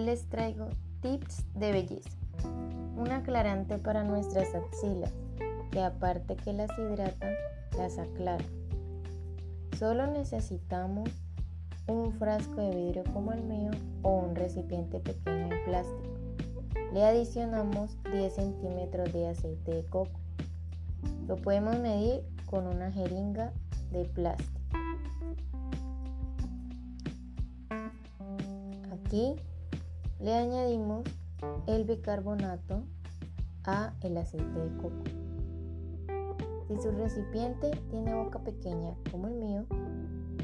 les traigo tips de belleza. Un aclarante para nuestras axilas, que aparte que las hidrata, las aclara. Solo necesitamos un frasco de vidrio como el mío o un recipiente pequeño de plástico. Le adicionamos 10 centímetros de aceite de coco. Lo podemos medir con una jeringa de plástico. Aquí le añadimos el bicarbonato a el aceite de coco. Si su recipiente tiene boca pequeña como el mío,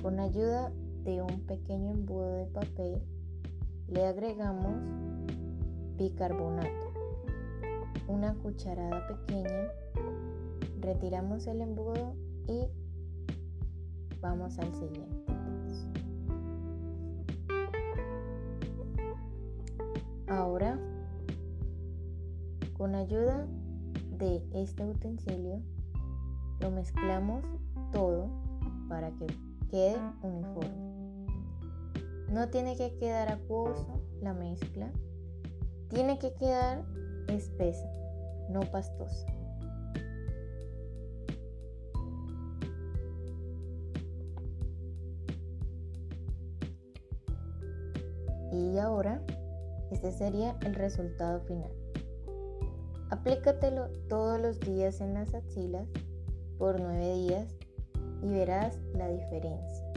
con ayuda de un pequeño embudo de papel le agregamos bicarbonato, una cucharada pequeña, retiramos el embudo y vamos al siguiente. Ahora, con ayuda de este utensilio, lo mezclamos todo para que quede uniforme. No tiene que quedar acuoso la mezcla, tiene que quedar espesa, no pastosa. Y ahora, este sería el resultado final. Aplícatelo todos los días en las axilas por 9 días y verás la diferencia.